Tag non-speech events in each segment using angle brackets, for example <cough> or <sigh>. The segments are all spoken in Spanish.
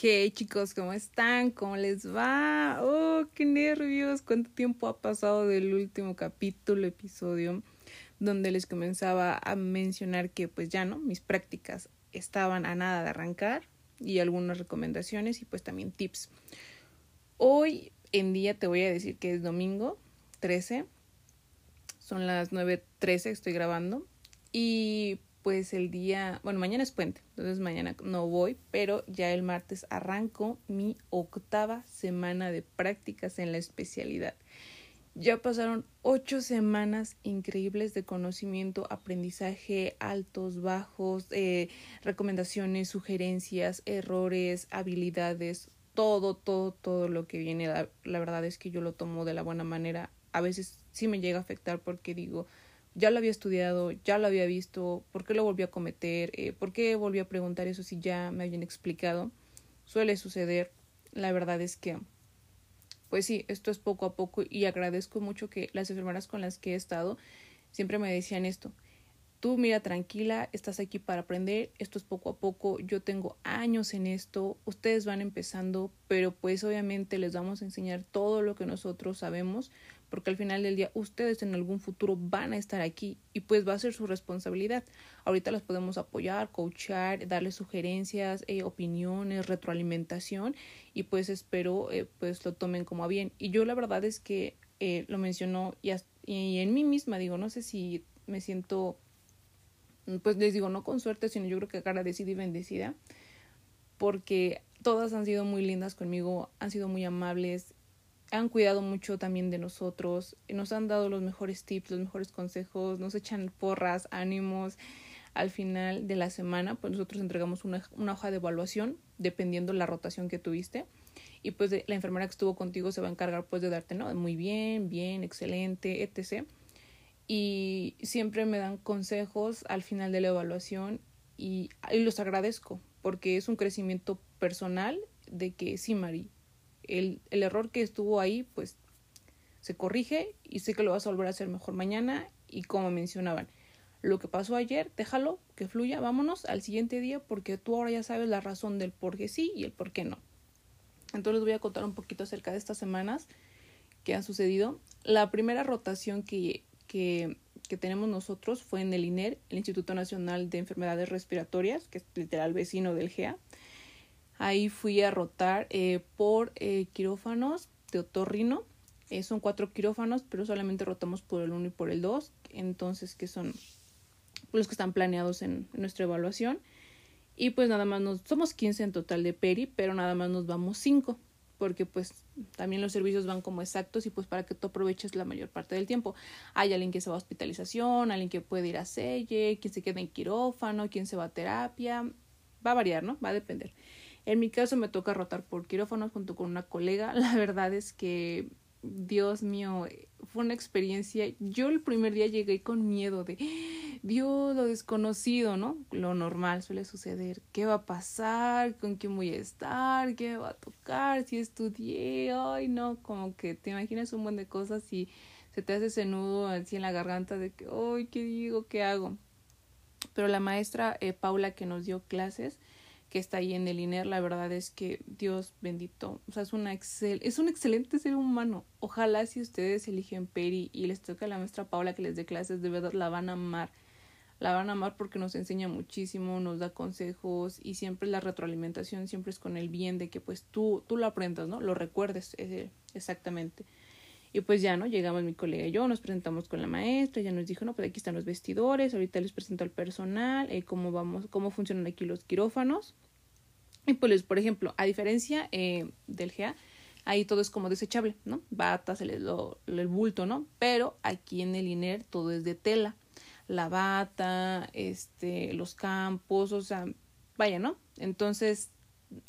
Hey chicos, ¿cómo están? ¿Cómo les va? Oh, qué nervios. ¿Cuánto tiempo ha pasado del último capítulo, episodio, donde les comenzaba a mencionar que pues ya no, mis prácticas estaban a nada de arrancar y algunas recomendaciones y pues también tips. Hoy en día te voy a decir que es domingo 13. Son las 9.13, estoy grabando. Y pues el día, bueno, mañana es puente, entonces mañana no voy, pero ya el martes arranco mi octava semana de prácticas en la especialidad. Ya pasaron ocho semanas increíbles de conocimiento, aprendizaje, altos, bajos, eh, recomendaciones, sugerencias, errores, habilidades, todo, todo, todo lo que viene. La, la verdad es que yo lo tomo de la buena manera. A veces sí me llega a afectar porque digo, ya lo había estudiado, ya lo había visto, ¿por qué lo volví a cometer? Eh, ¿Por qué volví a preguntar eso si ya me habían explicado? Suele suceder. La verdad es que, pues sí, esto es poco a poco y agradezco mucho que las enfermeras con las que he estado siempre me decían esto. Tú mira tranquila, estás aquí para aprender, esto es poco a poco, yo tengo años en esto, ustedes van empezando, pero pues obviamente les vamos a enseñar todo lo que nosotros sabemos, porque al final del día ustedes en algún futuro van a estar aquí y pues va a ser su responsabilidad. Ahorita las podemos apoyar, coachar, darles sugerencias, eh, opiniones, retroalimentación y pues espero eh, pues lo tomen como a bien. Y yo la verdad es que eh, lo mencionó y, y en mí misma digo, no sé si me siento pues les digo no con suerte, sino yo creo que agradecida y bendecida porque todas han sido muy lindas conmigo, han sido muy amables, han cuidado mucho también de nosotros, nos han dado los mejores tips, los mejores consejos, nos echan porras, ánimos. Al final de la semana, pues nosotros entregamos una, una hoja de evaluación dependiendo la rotación que tuviste y pues la enfermera que estuvo contigo se va a encargar pues de darte, ¿no? Muy bien, bien, excelente, etc. Y siempre me dan consejos al final de la evaluación y, los agradezco porque es un crecimiento personal de que sí, Mari, el, el error que estuvo ahí, pues se corrige y sé que lo vas a volver a hacer mejor mañana y como mencionaban, lo que pasó ayer, déjalo, que fluya, vámonos al siguiente día porque tú ahora ya sabes la razón del por qué sí y el por qué no. Entonces les voy a contar un poquito acerca de estas semanas que han sucedido. La primera rotación que, que, que tenemos nosotros fue en el INER, el Instituto Nacional de Enfermedades Respiratorias, que es literal vecino del GEA. Ahí fui a rotar eh, por eh, quirófanos de otorrino. Eh, son cuatro quirófanos, pero solamente rotamos por el uno y por el dos. Entonces, que son los que están planeados en, nuestra evaluación. Y pues nada más nos, somos 15 en total de peri, pero nada más nos vamos 5 porque pues también los servicios van como exactos y pues para que tú aproveches la mayor parte del tiempo. Hay alguien que se va a hospitalización, alguien que puede ir a selle, quien se queda en quirófano, quien se va a terapia, va a variar, ¿no? Va a depender. En mi caso me toca rotar por quirófanos junto con una colega. <laughs> La verdad es que, Dios mío, fue una experiencia. Yo el primer día llegué con miedo de, Dios, lo desconocido, ¿no? Lo normal suele suceder. ¿Qué va a pasar? ¿Con quién voy a estar? ¿Qué me va a tocar? Si estudié, ay, no, como que te imaginas un buen de cosas y se te hace ese nudo así en la garganta de que, ay, ¿qué digo? ¿Qué hago? Pero la maestra eh, Paula que nos dio clases, que está ahí en el INER, la verdad es que Dios bendito, o sea, es una excel, es un excelente ser humano. Ojalá si ustedes eligen Peri y les toca a la maestra Paula que les dé clases, de verdad la van a amar. La van a amar porque nos enseña muchísimo, nos da consejos y siempre la retroalimentación siempre es con el bien de que pues tú, tú lo aprendas, ¿no? Lo recuerdes eh, exactamente. Y pues ya, ¿no? Llegamos mi colega y yo, nos presentamos con la maestra, ella nos dijo, no, pues aquí están los vestidores, ahorita les presento al personal, eh, cómo vamos, cómo funcionan aquí los quirófanos. Y pues, por ejemplo, a diferencia eh, del GA, ahí todo es como desechable, ¿no? Batas, el, el bulto, ¿no? Pero aquí en el INER todo es de tela. La bata, este, los campos, o sea, vaya, ¿no? Entonces,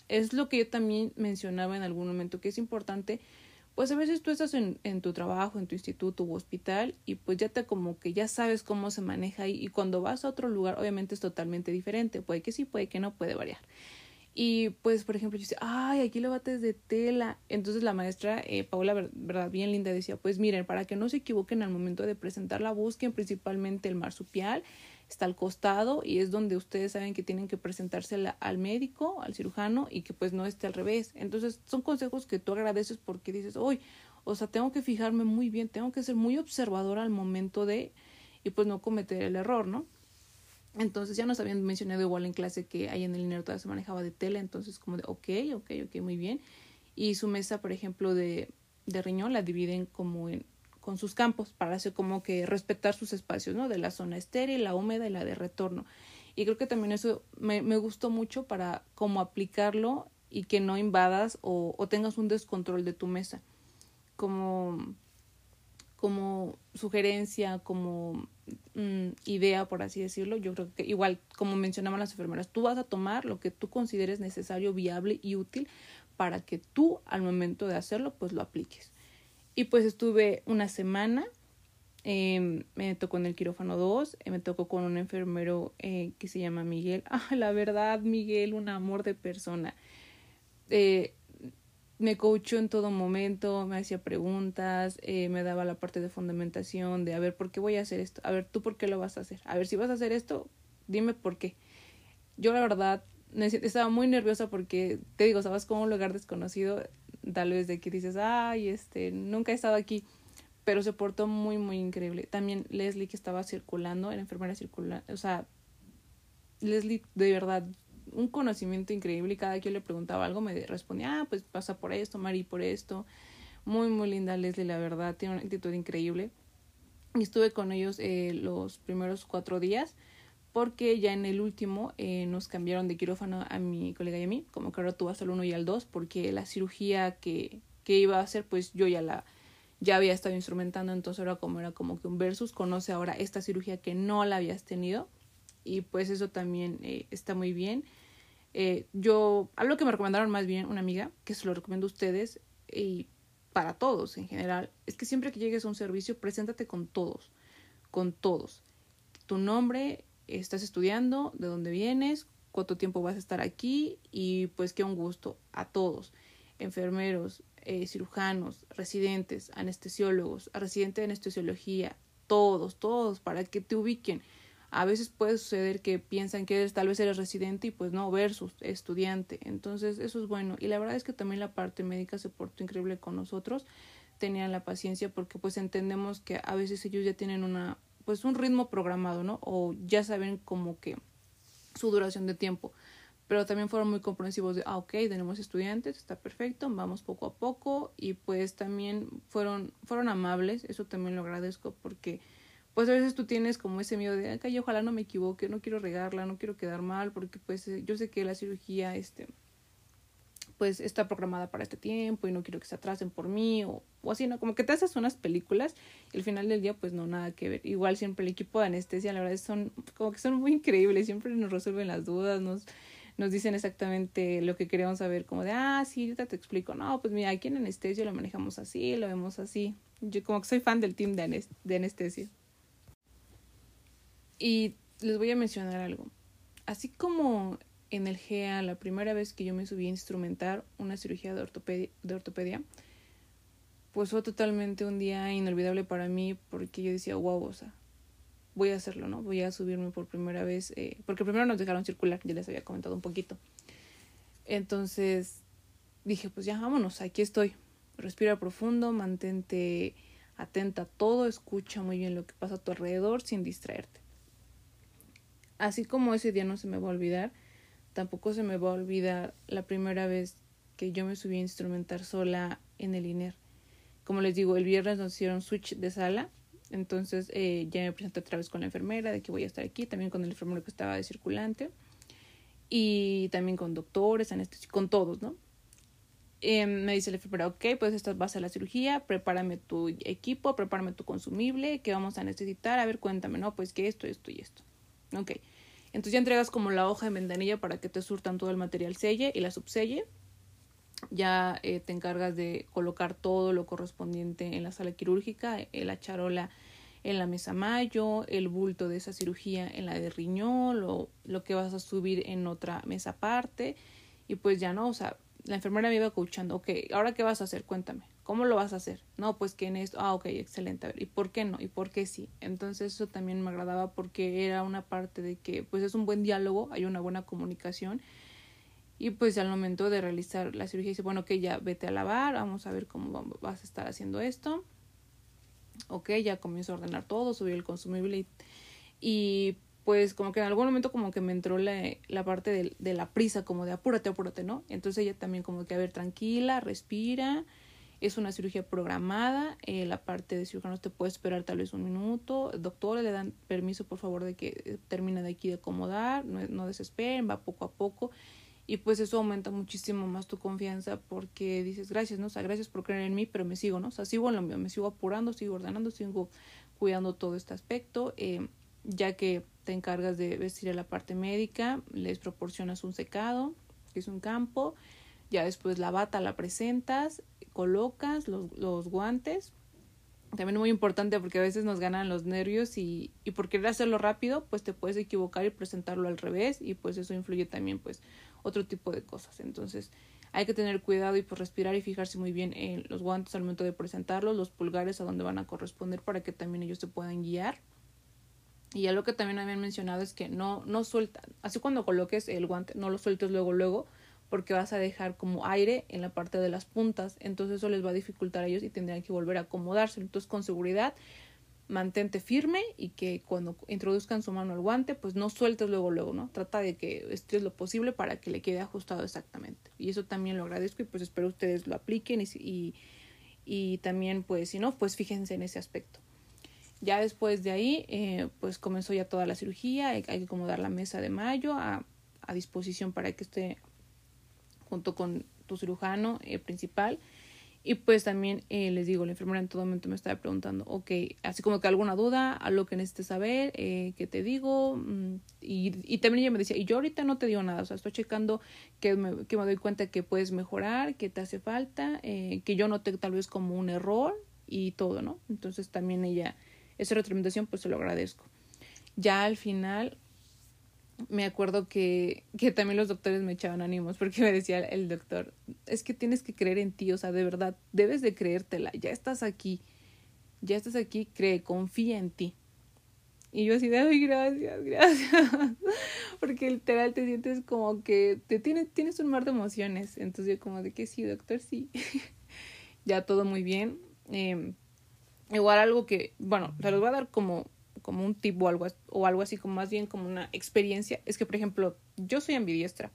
es lo que yo también mencionaba en algún momento, que es importante pues a veces tú estás en, en tu trabajo, en tu instituto u hospital y pues ya te como que ya sabes cómo se maneja ahí y cuando vas a otro lugar obviamente es totalmente diferente, puede que sí, puede que no, puede variar. Y pues, por ejemplo, yo decía, ay, aquí lo bates de tela. Entonces la maestra, eh, Paula, verdad, bien linda, decía, pues miren, para que no se equivoquen al momento de presentarla, busquen principalmente el marsupial, está al costado y es donde ustedes saben que tienen que presentársela al médico, al cirujano y que pues no esté al revés. Entonces son consejos que tú agradeces porque dices, hoy, o sea, tengo que fijarme muy bien, tengo que ser muy observador al momento de y pues no cometer el error, ¿no? Entonces ya nos habían mencionado igual en clase que ahí en el INER todavía se manejaba de tela, entonces como de ok, ok, ok, muy bien. Y su mesa, por ejemplo, de, de riñón la dividen como en con sus campos para hacer como que respetar sus espacios, ¿no? De la zona estéril, la húmeda y la de retorno. Y creo que también eso me, gustó mucho para cómo aplicarlo y que no invadas o, o tengas un descontrol de tu mesa. Como, como sugerencia, como mm, idea, por así decirlo, yo creo que igual, como mencionaban las enfermeras, tú vas a tomar lo que tú consideres necesario, viable y útil para que tú al momento de hacerlo, pues lo apliques. Y pues estuve una semana, eh, me tocó en el quirófano 2, eh, me tocó con un enfermero eh, que se llama Miguel. <laughs> Ah, la verdad, Miguel, un amor de persona. Eh, me coachó en todo momento, me hacía preguntas, me daba la parte de fundamentación, de a ver, ¿por qué voy a hacer esto? A ver, ¿tú por qué lo vas a hacer? A ver, si vas a hacer esto, dime por qué. Yo la verdad estaba muy nerviosa porque, te digo, estabas como un lugar desconocido, tal vez de que dices, ay, este, nunca he estado aquí, pero se portó muy, muy increíble. También Leslie que estaba circulando, era enfermera circular, o sea, Leslie de verdad, un conocimiento increíble y cada que yo le preguntaba algo me respondía, ah, pues pasa por esto, Mari, por esto. Muy, muy linda Leslie, la verdad, tiene una actitud increíble. Y estuve con ellos eh, los primeros cuatro días porque ya en el último eh, nos cambiaron de quirófano a mi colega y a mí, como que ahora tú vas al 1 y al 2, porque la cirugía que, que iba a hacer, pues yo ya la ya había estado instrumentando, entonces era como era como que un versus, conoce ahora esta cirugía que no la habías tenido, y pues eso también eh, está muy bien. Eh, yo, algo que me recomendaron más bien una amiga, que se lo recomiendo a ustedes y para todos en general, es que siempre que llegues a un servicio, preséntate con todos, con todos. Tu nombre, estás estudiando, de dónde vienes, cuánto tiempo vas a estar aquí y pues qué un gusto a todos, enfermeros, eh, cirujanos, residentes, anestesiólogos, residente de anestesiología, todos, todos, para que te ubiquen. A veces puede suceder que piensan que eres, tal vez eres residente y pues no, versus estudiante. Entonces eso es bueno. Y la verdad es que también la parte médica se portó increíble con nosotros. Tenían la paciencia porque pues entendemos que a veces ellos ya tienen una pues un ritmo programado, ¿no? O ya saben como que su duración de tiempo. Pero también fueron muy comprensivos de, ah, ok, tenemos estudiantes, está perfecto, vamos poco a poco. Y pues también fueron, fueron amables, eso también lo agradezco porque pues a veces tú tienes como ese miedo de, ay, ojalá no me equivoque, no quiero regarla, no quiero quedar mal, porque pues eh, yo sé que la cirugía, este, pues está programada para este tiempo y no quiero que se atrasen por mí o, o así, ¿no? Como que te haces unas películas y al final del día pues no, nada que ver. Igual siempre el equipo de anestesia, la verdad, son como que son muy increíbles, siempre nos resuelven las dudas, nos, nos dicen exactamente lo que queremos saber, como de, ah, sí, ahorita te explico, no, pues mira, aquí en anestesia lo manejamos así, lo vemos así. Yo como que soy fan del team de, de anestesia. Y les voy a mencionar algo. Así como en el GEA, la primera vez que yo me subí a instrumentar una cirugía de ortopedia, de ortopedia pues fue totalmente un día inolvidable para mí porque yo decía, wow, o sea, voy a hacerlo, ¿no? Voy a subirme por primera vez, eh, porque primero nos dejaron circular, ya les había comentado un poquito. Entonces dije, pues ya vámonos, aquí estoy. Respira profundo, mantente atenta a todo, escucha muy bien lo que pasa a tu alrededor sin distraerte. Así como ese día no se me va a olvidar, tampoco se me va a olvidar la primera vez que yo me subí a instrumentar sola en el INER. Como les digo, el viernes nos hicieron switch de sala, entonces eh, ya me presenté otra vez con la enfermera de que voy a estar aquí, también con el enfermero que estaba de circulante y también con doctores, con todos, ¿no? Eh, me dice la enfermera, ok, pues esta va a ser la cirugía, prepárame tu equipo, prepárame tu consumible, que vamos a necesitar, a ver, cuéntame, ¿no? Pues que esto, esto y esto. Ok. Entonces ya entregas como la hoja de ventanilla para que te surtan todo el material selle y la subselle. Ya eh, te encargas de colocar todo lo correspondiente en la sala quirúrgica, eh, la charola en la mesa mayo, el bulto de esa cirugía en la de riñón, lo, lo que vas a subir en otra mesa aparte Y pues ya no, o sea, la enfermera me iba coachando, ok, ahora qué vas a hacer, cuéntame, ¿cómo lo vas a hacer? No, pues que en esto, ah, ok, excelente, a ver, ¿y por qué no? ¿Y por qué sí? Entonces eso también me agradaba porque era una parte de que pues es un buen diálogo, hay una buena comunicación y pues al momento de realizar la cirugía dice, bueno, ok, ya vete a lavar, vamos a ver cómo vas a estar haciendo esto. Ok, ya comienzo a ordenar todo, subir el consumible y, pues como que en algún momento como que me entró la, la parte de, de, la prisa, como de apúrate, apúrate, ¿no? Entonces ella también como que, a ver, tranquila, respira, es una cirugía programada, eh, la parte de cirujano te puede esperar tal vez un minuto, doctores le dan permiso por favor de que eh, termine de aquí de acomodar, no, no desesperen, va poco a poco y pues eso aumenta muchísimo más tu confianza porque dices gracias, ¿no? O sea, gracias por creer en mí, pero me sigo, ¿no? O sea, sigo en lo mío, me sigo apurando, sigo ordenando, sigo cuidando todo este aspecto, eh, ya que te encargas de vestir a la parte médica, les proporcionas un secado, que es un campo, ya después la bata la presentas, colocas los, los guantes, también muy importante porque a veces nos ganan los nervios y, y por querer hacerlo rápido, pues te puedes equivocar y presentarlo al revés y pues eso influye también pues otro tipo de cosas. Entonces hay que tener cuidado y pues respirar y fijarse muy bien en los guantes al momento de presentarlos, los pulgares a donde van a corresponder para que también ellos se puedan guiar. Y algo que también habían mencionado es que no, no sueltan, así cuando coloques el guante, no lo sueltes luego, luego, porque vas a dejar como aire en la parte de las puntas, entonces eso les va a dificultar a ellos y tendrían que volver a acomodarse. Entonces con seguridad mantente firme y que cuando introduzcan su mano al guante, pues no sueltes luego, luego, ¿no? Trata de que estés lo posible para que le quede ajustado exactamente. Y eso también lo agradezco y pues espero ustedes lo apliquen y, y, y también pues si no, pues fíjense en ese aspecto. Ya después de ahí, eh, pues comenzó ya toda la cirugía, hay, hay que acomodar la mesa de mayo a, a, disposición para que esté junto con tu cirujano eh, principal y pues también eh, les digo, la enfermera en todo momento me estaba preguntando, ok, así como que alguna duda, algo que necesites saber, eh, que te digo. Mm, y, y también ella me decía, y yo ahorita no te digo nada, o sea, estoy checando que me, que me doy cuenta que puedes mejorar, que te hace falta, eh, que yo noté tal vez como un error y todo, ¿no? Entonces también ella, esa retroalimentación pues se lo agradezco. Ya al final, me acuerdo que, que también los doctores me echaban ánimos porque <laughs> me decía el doctor, es que tienes que creer en ti, o sea, de verdad, debes de creértela, ya estás aquí, ya estás aquí, cree, confía en ti. Y yo así de, ay, gracias, gracias. <laughs> Porque literal te sientes como que te tienes, tienes un mar de emociones. Entonces yo como de que sí, doctor, sí. <laughs> ya todo muy bien. Eh, igual algo que, bueno, se los voy a dar como como un tip o algo, o algo así, como más bien como una experiencia, es que, por ejemplo, yo soy ambidiestra,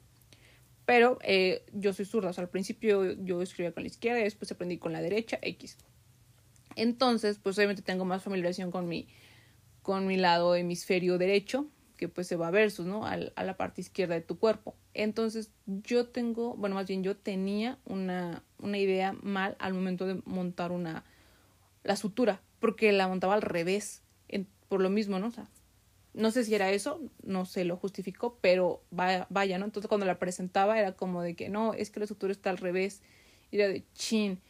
pero eh, yo soy zurda, o sea, al principio yo escribía con la izquierda y después aprendí con la derecha, X. Entonces, pues obviamente tengo más familiarización con mi, con mi lado hemisferio derecho, que pues se va versus, ¿no? A, a la parte izquierda de tu cuerpo. Entonces, yo tengo, bueno, más bien yo tenía una, una idea mal al momento de montar una, la sutura, porque la montaba al revés por lo mismo, ¿no? O sea, no sé si era eso, no se lo justificó, pero vaya, vaya, ¿no? Entonces cuando la presentaba era como de que no, es que la estructura está al revés, y era de chin.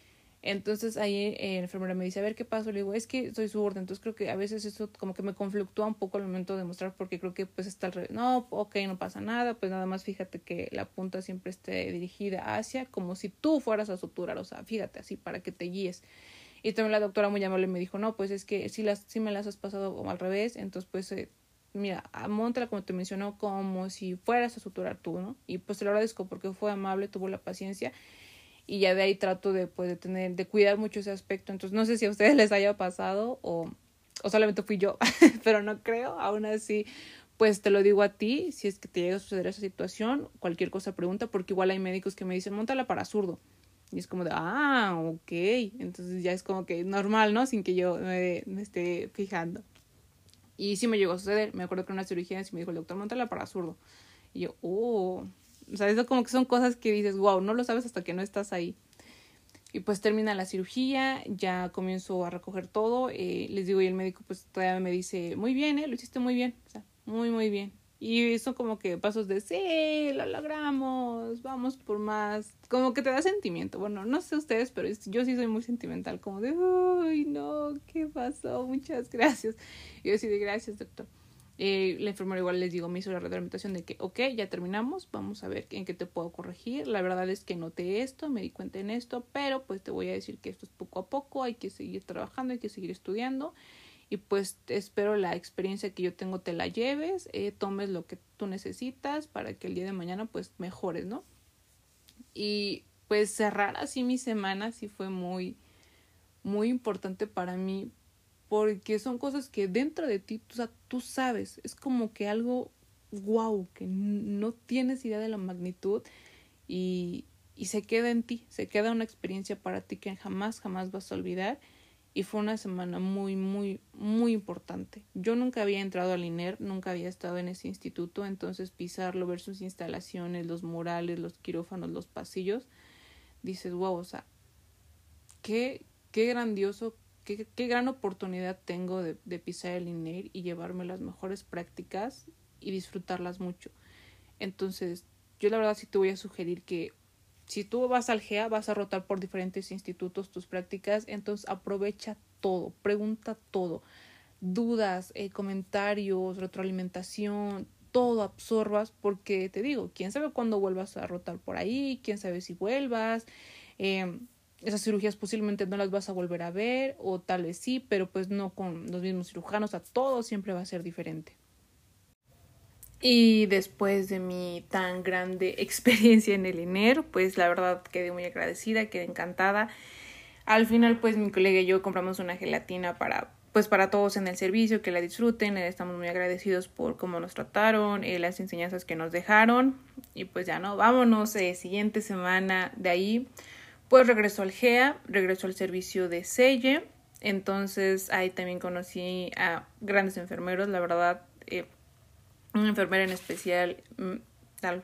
Entonces ahí eh, la enfermera me dice, a ver qué pasó, le digo, es que soy zurda, entonces creo que a veces eso como que me conflictúa un poco al momento de mostrar porque creo que pues está al revés. No, ok, no pasa nada, pues nada más fíjate que la punta siempre esté dirigida hacia, como si tú fueras a suturar, o sea, fíjate así para que te guíes. Y también la doctora muy amable me dijo, no, pues es que si, las, si me las has pasado al revés, entonces pues, eh, mira, montala como te mencionó, como si fueras a suturar tú, ¿no? Y pues te lo agradezco porque fue amable, tuvo la paciencia y ya de ahí trato de, pues, de tener, de cuidar mucho ese aspecto. Entonces no sé si a ustedes les haya pasado o, o solamente fui yo, <laughs> pero no creo, aún así pues te lo digo a ti, si es que te llega a suceder esa situación, cualquier cosa pregunta, porque igual hay médicos que me dicen, montala para zurdo. Y es como de, ah, ok. Entonces ya es como que normal, ¿no? Sin que yo me, me esté fijando. Y sí me llegó a suceder. Me acuerdo que en una cirugía sí me dijo el doctor, montala para zurdo. Y yo, oh. O sea, eso como que son cosas que dices, wow, no lo sabes hasta que no estás ahí. Y pues termina la cirugía, ya comienzo a recoger todo. Eh, les digo, y el médico pues todavía me dice, muy bien, ¿eh? Lo hiciste muy bien. O sea, muy, muy bien. Y son como que pasos de, sí, lo logramos, vamos por más. Como que te da sentimiento. Bueno, no sé ustedes, pero yo sí soy muy sentimental, como de, uy, no, ¿qué pasó? Muchas gracias. Y yo sí de gracias, doctor. Eh, la enfermera igual les digo, me hizo la reglamentación de que, ok, ya terminamos, vamos a ver en qué te puedo corregir. La verdad es que noté esto, me di cuenta en esto, pero pues te voy a decir que esto es poco a poco, hay que seguir trabajando, hay que seguir estudiando y pues espero la experiencia que yo tengo te la lleves, eh, tomes lo que tú necesitas para que el día de mañana pues mejores, ¿no? Y pues cerrar así mi semana sí fue muy, muy importante para mí porque son cosas que dentro de ti, o sea, tú sabes, es como que algo wow, que no tienes idea de la magnitud y, y se queda en ti, se queda una experiencia para ti que jamás, jamás vas a olvidar y fue una semana muy, muy, muy importante. Yo nunca había entrado al INER, nunca había estado en ese instituto, entonces pisarlo, ver sus instalaciones, los murales, los quirófanos, los pasillos, dices, wow, o sea, qué, qué grandioso, qué, qué gran oportunidad tengo de, de pisar el INER y llevarme las mejores prácticas y disfrutarlas mucho. Entonces, yo la verdad sí te voy a sugerir que si tú vas al GEA, vas a rotar por diferentes institutos tus prácticas, entonces aprovecha todo, pregunta todo, dudas, eh, comentarios, retroalimentación, todo absorbas, porque te digo, quién sabe cuándo vuelvas a rotar por ahí, quién sabe si vuelvas, eh, esas cirugías posiblemente no las vas a volver a ver, o tal vez sí, pero pues no con los mismos cirujanos, a todo siempre va a ser diferente. Y después de mi tan grande <laughs> experiencia en el INER, pues la verdad quedé muy agradecida, quedé encantada. Al final, pues mi colega y yo compramos una gelatina para pues para todos en el servicio, que la disfruten, estamos muy agradecidos por cómo nos trataron, eh, las enseñanzas que nos dejaron. Y pues ya no, vámonos, eh, siguiente semana de ahí, pues regresó al GEA, regresó al servicio de Selle, entonces ahí también conocí a grandes enfermeros, la verdad, eh, una enfermera en especial, mm,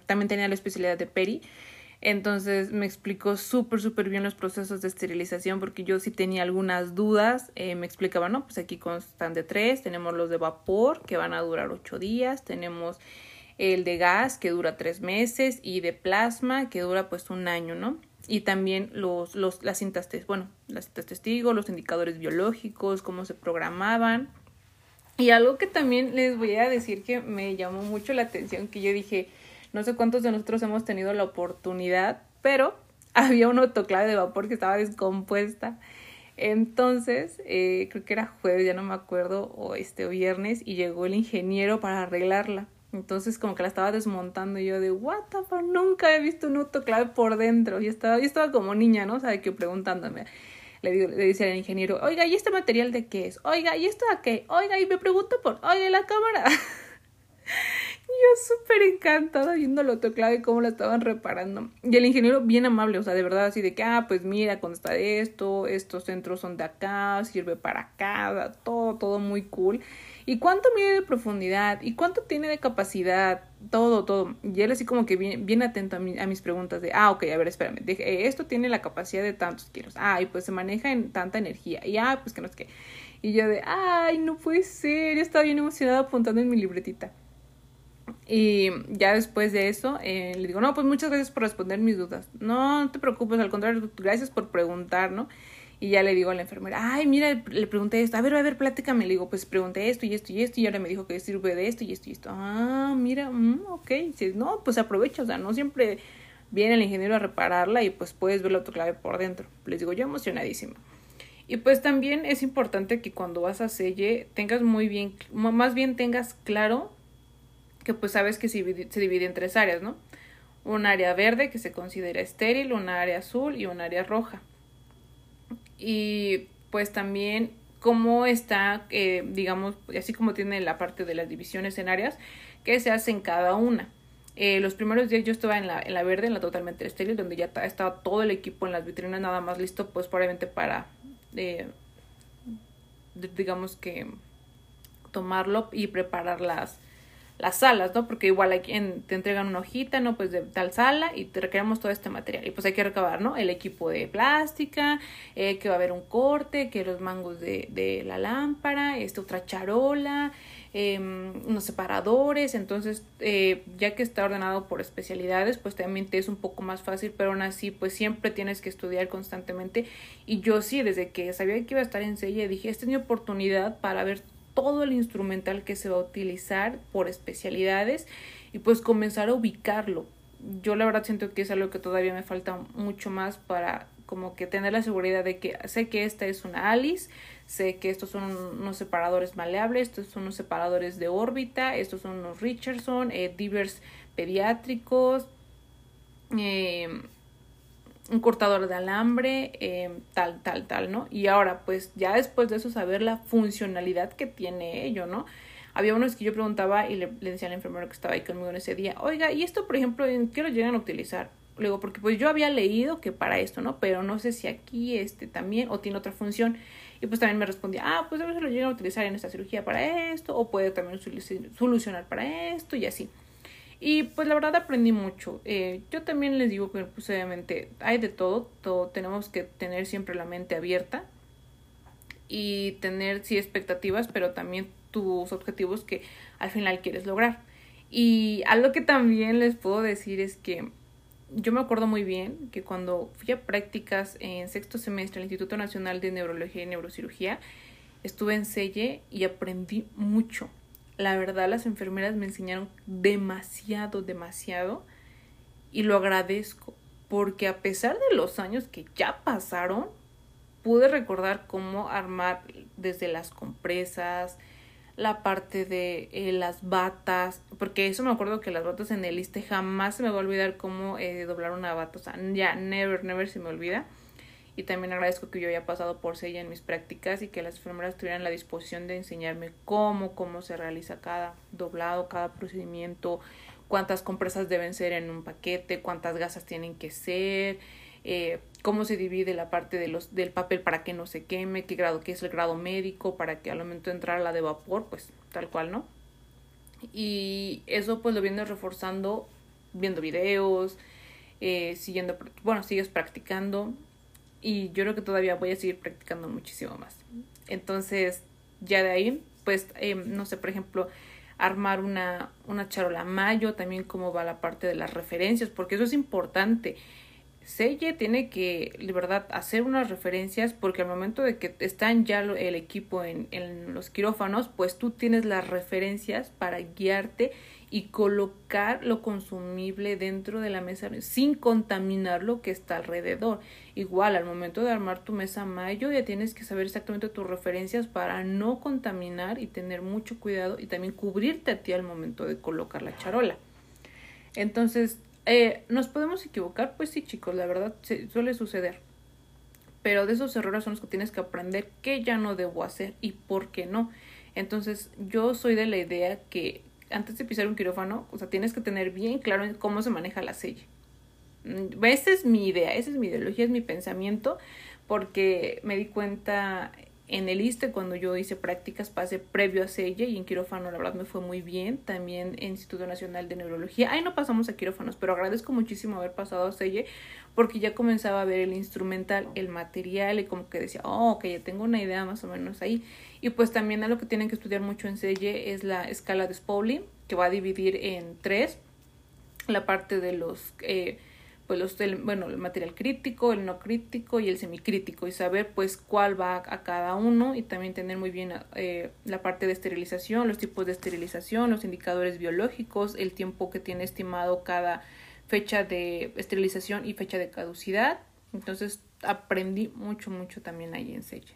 también tenía la especialidad de peri. Entonces me explicó súper, súper bien los procesos de esterilización porque yo sí tenía algunas dudas. Eh, me explicaba, no, pues aquí constan de tres, tenemos los de vapor que van a durar ocho días, tenemos el de gas que dura tres meses y de plasma que dura pues un año, ¿no? Y también los, los, las cintas, bueno, las cintas testigos, los indicadores biológicos, cómo se programaban. Y algo que también les voy a decir que me llamó mucho la atención, que yo dije, no sé cuántos de nosotros hemos tenido la oportunidad, pero <laughs> había una autoclave de vapor que estaba descompuesta. Entonces, eh, creo que era jueves, ya no me acuerdo, o este viernes, y llegó el ingeniero para arreglarla. Entonces, como que la estaba desmontando y yo de, what the fuck, nunca he visto un autoclave por dentro. Y estaba, yo estaba como niña, ¿no? O sea, que preguntándome le, digo, le dice al ingeniero, oiga, ¿y este material de qué es? Oiga, ¿y esto a qué? Oiga, y me pregunto por, oiga, la cámara. <laughs> Yo súper encantada viendo el autoclave y cómo la estaban reparando. Y el ingeniero bien amable, o sea, de verdad así de que, ah, pues mira, cuando está esto, estos centros son de acá, sirve para acá, todo, todo muy cool. ¿Y cuánto mide de profundidad? ¿Y cuánto tiene de capacidad? Todo, todo. Y él así como que bien, bien atento a, a mis preguntas de, ah, ok, a ver, espérame. Eh, esto tiene la capacidad de tantos kilos. Ah, y pues se maneja en tanta energía. Y ah, pues que no es que. Y yo de, ay, no puede ser. Yo estaba bien emocionada apuntando en mi libretita. Y ya después de eso, eh, le digo, no, pues muchas gracias por responder mis dudas. No, no te preocupes, al contrario, gracias por preguntar, ¿no? Y ya le digo a la enfermera, ay, mira, le pregunté esto, a ver, a ver, pláticame. Le digo, pues pregunté esto y esto y esto, y ahora me dijo que sirve de esto y esto y esto. Ah, mira, mm, ok. No, pues aprovecha, o sea, no siempre viene el ingeniero a repararla y pues puedes ver la autoclave por dentro. Les digo, yo emocionadísima. Y pues también es importante que cuando vas a selle tengas muy bien, más bien tengas claro que pues sabes que se divide, en tres áreas, ¿no? Un área verde que se considera estéril, un área azul y un área roja y pues también cómo está, eh, digamos, así como tiene la parte de las divisiones en áreas, que se hace en cada una. Eh, los primeros días yo estaba en la, en la verde, en la totalmente estéril, donde ya estaba todo el equipo en las vitrinas nada más listo, pues probablemente para, eh, digamos que, tomarlo y preparar las, las salas, ¿no? Porque igual aquí te entregan una hojita, ¿no? Pues de tal sala y te requeremos todo este material. Y pues hay que recabar, ¿no? El equipo de plástica, eh, que va a haber un corte, que los mangos de, de la lámpara, esta otra charola, eh, unos separadores. Entonces, eh, ya que está ordenado por especialidades, pues también te es un poco más fácil, pero aún así, pues siempre tienes que estudiar constantemente. Y yo sí, desde que sabía que iba a estar en Sella, dije, esta es mi oportunidad para ver todo el instrumental que se va a utilizar por especialidades y pues comenzar a ubicarlo. Yo la verdad siento que es algo que todavía me falta mucho más para como que tener la seguridad de que sé que esta es una Alice, sé que estos son unos separadores maleables, estos son unos separadores de órbita, estos son unos Richardson, eh, divers pediátricos, eh, un cortador de alambre, eh, tal, tal, tal, ¿no? Y ahora, pues ya después de eso, saber la funcionalidad que tiene ello, ¿no? Había unos que yo preguntaba y le, decía al enfermero que estaba ahí conmigo en ese día, oiga, y esto, por ejemplo, ¿en qué lo llegan a utilizar? Luego, porque pues yo había leído que para esto, ¿no? Pero no sé si aquí este también o tiene otra función. Y pues también me respondía, ah, pues a veces lo llegan a utilizar en esta cirugía para esto, o puede también solucionar para esto y así. Y pues la verdad aprendí mucho. Eh, yo también les digo que pues obviamente hay de todo, todo, tenemos que tener siempre la mente abierta y tener sí expectativas, pero también tus objetivos que al final quieres lograr. Y algo que también les puedo decir es que yo me acuerdo muy bien que cuando fui a prácticas en sexto semestre al Instituto Nacional de Neurología y Neurocirugía, estuve en Selle y aprendí mucho la verdad las enfermeras me enseñaron demasiado, demasiado y lo agradezco porque a pesar de los años que ya pasaron, pude recordar cómo armar desde las compresas, la parte de eh, las batas, porque eso me acuerdo que las batas en el liste jamás se me va a olvidar cómo eh, doblar una bata, o sea, ya, never, never se me olvida y también agradezco que yo haya pasado por ella en mis prácticas y que las enfermeras tuvieran la disposición de enseñarme cómo, cómo se realiza cada doblado, cada procedimiento, cuántas compresas deben ser en un paquete, cuántas gasas tienen que ser, eh, cómo se divide la parte de los, del papel para que no se queme, qué grado, qué es el grado médico, para que al momento de entrar la de vapor, pues tal cual, ¿no? Y eso pues lo viene reforzando viendo videos, eh, siguiendo, bueno, sigues practicando y yo creo que todavía voy a seguir practicando muchísimo más. Entonces, ya de ahí, pues, eh, no sé, por ejemplo, armar una, una charola mayo, también cómo va la parte de las referencias, porque eso es importante. Selle tiene que, de verdad, hacer unas referencias porque al momento de que están ya el equipo en, en los quirófanos, pues tú tienes las referencias para guiarte y colocar lo consumible dentro de la mesa sin contaminar lo que está alrededor. Igual, al momento de armar tu mesa mayo ya tienes que saber exactamente tus referencias para no contaminar y tener mucho cuidado y también cubrirte a ti al momento de colocar la charola. Entonces, eh, ¿nos podemos equivocar? Pues sí, chicos, la verdad suele suceder. Pero de esos errores son los que tienes que aprender qué ya no debo hacer y por qué no. Entonces, yo soy de la idea que antes de pisar un quirófano, o sea, tienes que tener bien claro cómo se maneja la sella. Mm, esa es mi idea, esa es mi ideología, es mi pensamiento, porque me di cuenta en el ISTE cuando yo hice prácticas pasé previo a sella y en quirófano la verdad me fue muy bien, también en Instituto Nacional de Neurología. Ahí no pasamos a quirófanos, pero agradezco muchísimo haber pasado a sella porque ya comenzaba a ver el instrumental, el material y como que decía, oh, ok, ya tengo una idea más o menos ahí. Y pues también algo que tienen que estudiar mucho en selle es la escala de Spaulding, que va a dividir en tres, la parte de los... Eh, pues los, bueno, el material crítico, el no crítico y el semicrítico y saber pues cuál va a cada uno y también tener muy bien eh, la parte de esterilización, los tipos de esterilización, los indicadores biológicos, el tiempo que tiene estimado cada fecha de esterilización y fecha de caducidad. Entonces aprendí mucho, mucho también ahí en Selle.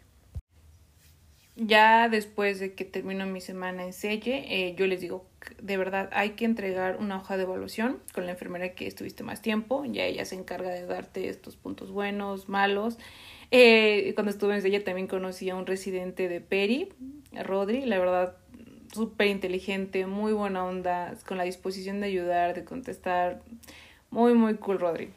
Ya después de que termino mi semana en Selle, eh, yo les digo, de verdad, hay que entregar una hoja de evaluación con la enfermera que estuviste más tiempo. Ya ella se encarga de darte estos puntos buenos, malos. Eh, cuando estuve en Selle también conocí a un residente de Peri, Rodri, la verdad, súper inteligente, muy buena onda, con la disposición de ayudar, de contestar. Muy, muy cool, Rodri.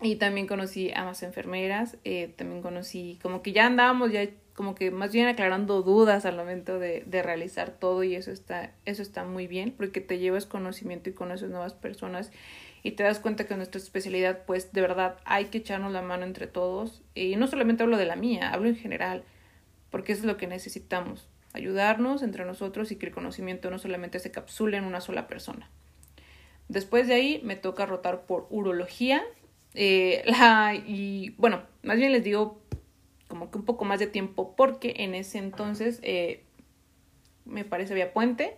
Y también conocí a más enfermeras, eh, también conocí, como que ya andábamos ya como que más bien aclarando dudas al momento de, de, realizar todo y eso está, eso está muy bien porque te llevas conocimiento y conoces nuevas personas y te das cuenta que nuestra especialidad pues de verdad hay que echarnos la mano entre todos y no solamente hablo de la mía, hablo en general porque eso es lo que necesitamos, ayudarnos entre nosotros y que el conocimiento no solamente se capsule en una sola persona. Después de ahí me toca rotar por urología eh, <laughs> la, y bueno, más bien les digo como que un poco más de tiempo porque en ese entonces eh, me parece había puente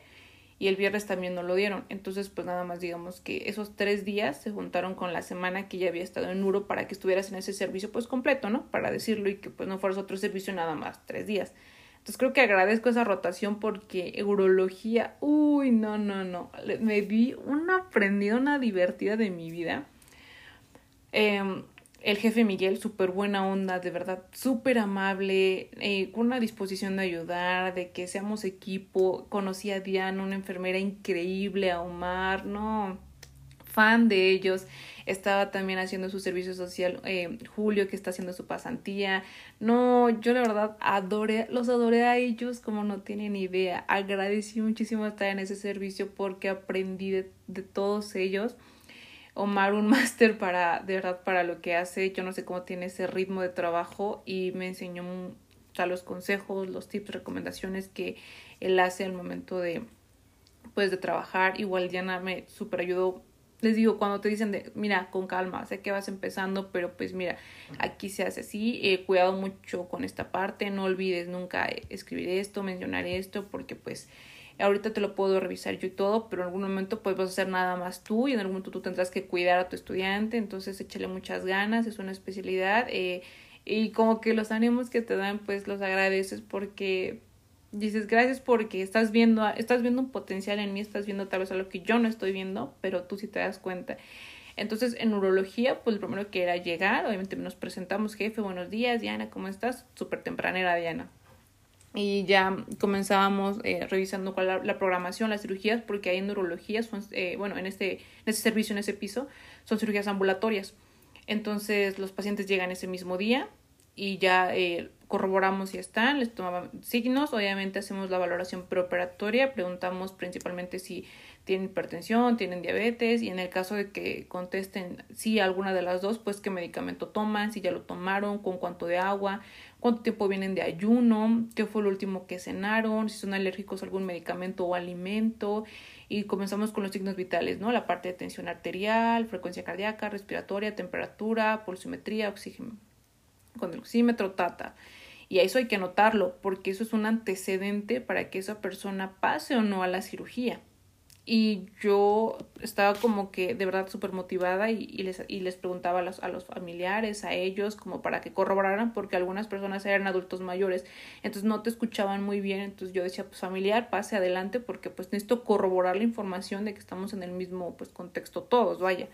y el viernes también no lo dieron. Entonces, pues nada más digamos que esos tres días se juntaron con la semana que ya había estado en Uro para que estuvieras en ese servicio pues completo, ¿no? Para decirlo y que pues no fueras otro servicio nada más, tres días. Entonces creo que agradezco esa rotación porque urología, uy, no, no, no, me di una aprendida, una divertida de mi vida. Eh, el jefe Miguel, súper buena onda, de verdad, súper amable, eh, con una disposición de ayudar, de que seamos equipo. Conocí a Diana, una enfermera increíble, a Omar, no, fan de ellos. Estaba también haciendo su servicio social eh, Julio, que está haciendo su pasantía. No, yo la verdad adoré, los adoré a ellos como no tienen idea. Agradecí muchísimo estar en ese servicio porque aprendí de, todos ellos. Omar un <laughs> máster para, de verdad, para lo que hace. Yo no sé cómo tiene ese ritmo de trabajo y me enseñó los consejos, los tips, recomendaciones que él hace al momento de, pues, de trabajar. Igual Diana me super ayudó. Les digo, cuando te dicen de, mira, con calma, sé que vas empezando, pero pues mira, aquí se hace así, he cuidado mucho con esta parte, no olvides nunca escribir esto, mencionar esto, porque pues ahorita te lo puedo revisar yo y todo, pero en algún momento pues vas a hacer nada más tú y en algún momento tú tendrás que cuidar a tu estudiante, entonces échale muchas ganas, es una especialidad eh, y como que los ánimos que te dan pues los agradeces porque dices gracias porque estás viendo, estás viendo un potencial en mí, estás viendo tal vez algo que yo no estoy viendo, pero tú sí te das cuenta. Entonces, en urología, pues lo primero que era llegar, obviamente nos presentamos, jefe, buenos días, Diana, ¿cómo estás? Súper tempranera, Diana y ya comenzábamos eh, revisando cuál la, la, programación, las cirugías, porque hay en neurología, son, eh, bueno, en este, en este servicio, en ese piso, son cirugías ambulatorias. Entonces los pacientes llegan ese mismo día y ya eh, corroboramos si están, les tomaban signos, obviamente hacemos la valoración preoperatoria, preguntamos principalmente si tienen hipertensión, tienen diabetes y en el caso de que contesten sí alguna de las dos, pues qué medicamento toman, si ya lo tomaron, con cuánto de agua, cuánto tiempo vienen de ayuno, qué fue lo último que cenaron, si son alérgicos a algún medicamento o alimento y comenzamos con los signos vitales, ¿no? La parte de tensión arterial, frecuencia cardíaca, respiratoria, temperatura, pulsiometría, oxígeno. Con el oxímetro, tata. Y eso hay que anotarlo porque eso es un antecedente para que esa persona pase o no a la cirugía. Y yo estaba como que de verdad súper motivada y, les, y les preguntaba a los, a los familiares, a ellos, como para que corroboraran, porque algunas personas eran adultos mayores, entonces no te escuchaban muy bien, entonces yo decía, pues familiar, pase adelante, porque pues necesito corroborar la información de que estamos en el mismo pues contexto todos, vaya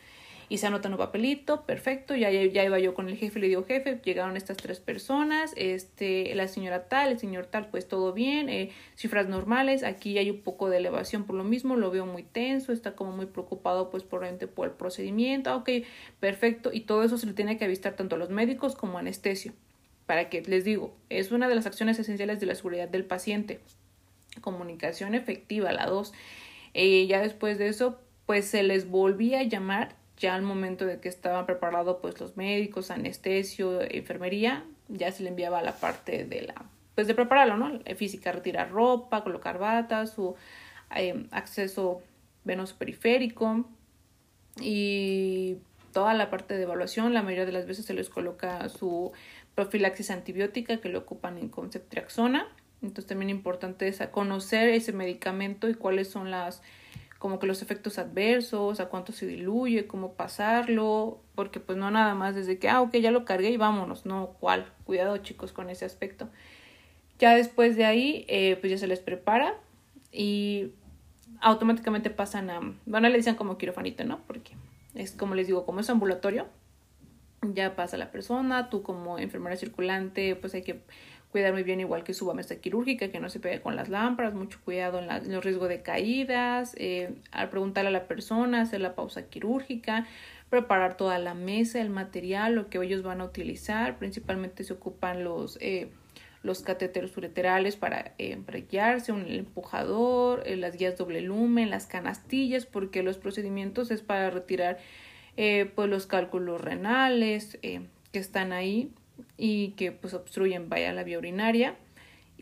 y se anota en un papelito, perfecto, ya, ya, iba yo con el jefe, le digo, jefe, llegaron estas tres personas, este, la señora tal, el señor tal, pues todo bien, eh, cifras normales, aquí hay un poco de elevación por lo mismo, lo veo muy tenso, está como muy preocupado pues por, por el procedimiento, ah, ok, perfecto, y todo eso se le tiene que avistar tanto a los médicos como a anestesio, para que les digo, es una de las acciones esenciales de la seguridad del paciente, comunicación efectiva, la dos, eh, ya después de eso, pues se les volvía a llamar ya al momento de que estaban preparados pues los médicos, anestesio, enfermería, ya se le enviaba la parte de la, pues de prepararlo, ¿no? Física, retirar ropa, colocar batas, su eh, acceso venoso periférico y toda la parte de evaluación, la mayoría de las veces se les coloca su profilaxis antibiótica que lo ocupan en conceptriaxona. Entonces también importante es conocer ese medicamento y cuáles son las como que los efectos adversos, a cuánto se diluye, cómo pasarlo, porque pues no nada más desde que, ah, ok, ya lo cargué y vámonos, no, ¿cuál? Cuidado chicos con ese aspecto. Ya después de ahí, eh, pues ya se les prepara y automáticamente pasan a, bueno, le dicen como quirofanito, ¿no? Porque es como les digo, como es ambulatorio, ya pasa la persona, tú como enfermera circulante, pues hay que cuidar muy bien igual que su mesa quirúrgica, que no se pegue con las lámparas, mucho cuidado en, los riesgos de caídas, eh, al preguntarle a la persona, hacer la pausa quirúrgica, preparar toda la mesa, el material, lo que ellos van a utilizar, principalmente se ocupan los... Eh, los catéteros ureterales para eh, un empujador, eh, las guías doble lumen, las canastillas, porque los procedimientos es para retirar eh, pues los cálculos renales que están ahí y que pues obstruyen vaya la vía urinaria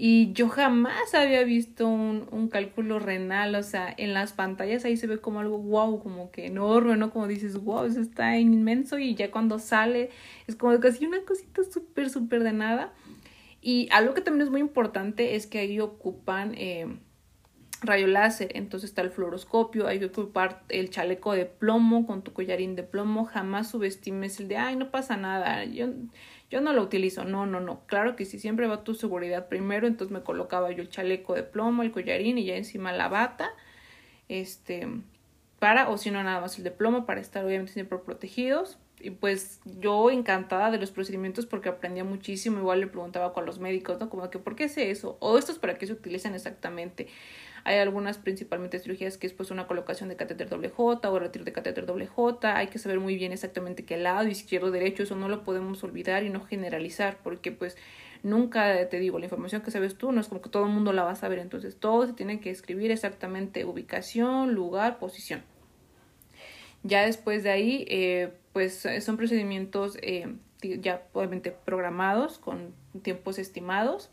y yo jamás había visto un, un cálculo renal, o sea, en las pantallas ahí se ve como algo wow, como que enorme, ¿no? Como dices, wow, eso está inmenso y ya cuando sale es como casi una cosita súper, súper de nada. Y algo que también es muy importante es que ahí ocupan, eh, rayo láser, entonces está el fluoroscopio, hay que ocupar el chaleco de plomo con tu collarín de plomo, jamás subestimes el de, ay, no pasa nada, yo, yo no lo utilizo, no, no, no, claro que sí, siempre va tu seguridad primero, entonces me colocaba yo el chaleco de plomo, el collarín y ya encima la bata, este, para, o si no, nada más el de plomo para estar obviamente siempre protegidos, y pues yo encantada de los procedimientos porque aprendía muchísimo, igual le preguntaba con los médicos, ¿no? Como que, ¿por qué sé eso? O estos para qué se utilizan exactamente. Hay algunas principalmente cirugías que es pues una colocación de catéter doble J o retiro de catéter doble J. Hay que saber muy bien exactamente qué lado, izquierdo, derecho, eso no lo podemos olvidar y no generalizar porque pues nunca te digo, la información que sabes tú no es como que todo el mundo la va a saber, entonces todo se tiene que escribir exactamente ubicación, lugar, posición. Ya después de ahí, eh, pues son procedimientos eh, ya obviamente programados con tiempos estimados